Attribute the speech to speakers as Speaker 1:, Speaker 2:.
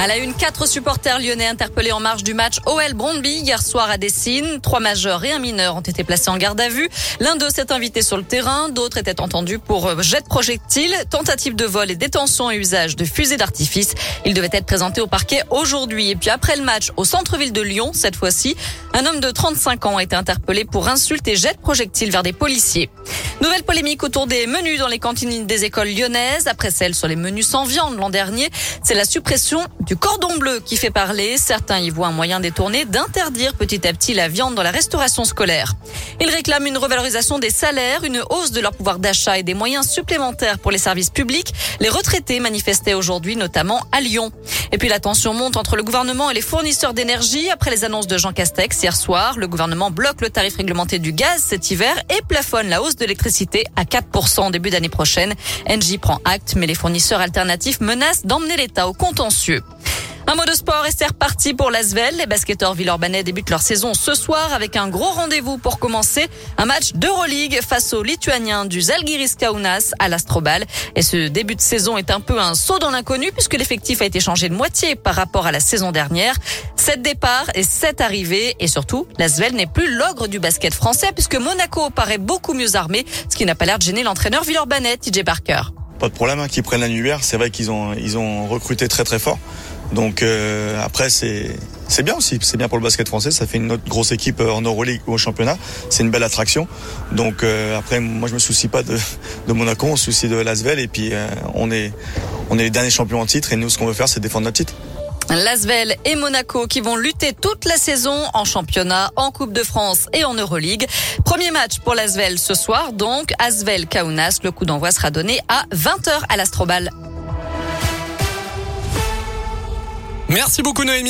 Speaker 1: À la une, quatre supporters lyonnais interpellés en marge du match OL Brondby hier soir à Dessine. Trois majeurs et un mineur ont été placés en garde à vue. L'un d'eux s'est invité sur le terrain, d'autres étaient entendus pour euh, jet de projectiles, tentative de vol et détention et usage de fusées d'artifice. Ils devaient être présentés au parquet aujourd'hui. Et puis après le match au centre-ville de Lyon, cette fois-ci, un homme de 35 ans a été interpellé pour insulte et jet de projectiles vers des policiers. Nouvelle polémique autour des menus dans les cantines des écoles lyonnaises. Après celle sur les menus sans viande l'an dernier, c'est la suppression cordon bleu qui fait parler. Certains y voient un moyen détourné d'interdire petit à petit la viande dans la restauration scolaire. Ils réclament une revalorisation des salaires, une hausse de leur pouvoir d'achat et des moyens supplémentaires pour les services publics. Les retraités manifestaient aujourd'hui, notamment à Lyon. Et puis la tension monte entre le gouvernement et les fournisseurs d'énergie. Après les annonces de Jean Castex hier soir, le gouvernement bloque le tarif réglementé du gaz cet hiver et plafonne la hausse de l'électricité à 4% en début d'année prochaine. Engie prend acte, mais les fournisseurs alternatifs menacent d'emmener l'État au contentieux. Un mot de sport et c'est reparti pour l'Asvel. Les basketteurs villeurbanais débutent leur saison ce soir avec un gros rendez-vous pour commencer. Un match d'Euroleague face aux Lituaniens du Zalgiris Kaunas à l'Astrobal. Et ce début de saison est un peu un saut dans l'inconnu puisque l'effectif a été changé de moitié par rapport à la saison dernière. Sept départs et sept arrivées. Et surtout, l'Asvel n'est plus l'ogre du basket français puisque Monaco paraît beaucoup mieux armé, ce qui n'a pas l'air de gêner l'entraîneur villeurbanais, TJ Parker.
Speaker 2: Pas de problème hein, qu'ils prennent l'annuaire. C'est vrai qu'ils ont, ils ont recruté très très fort. Donc euh, après c'est c'est bien aussi, c'est bien pour le basket français, ça fait une autre grosse équipe euh, en Euroleague ou au championnat, c'est une belle attraction. Donc euh, après moi je me soucie pas de, de Monaco, on se soucie de Lasvel et puis on est on est les derniers champions en titre et nous ce qu'on veut faire c'est défendre notre titre.
Speaker 1: Lasvel et Monaco qui vont lutter toute la saison en championnat, en Coupe de France et en Euroleague. Premier match pour Lasvel ce soir, donc Asvel Kaunas. Le coup d'envoi sera donné à 20h à l'Astrobal.
Speaker 3: Merci beaucoup Noémie.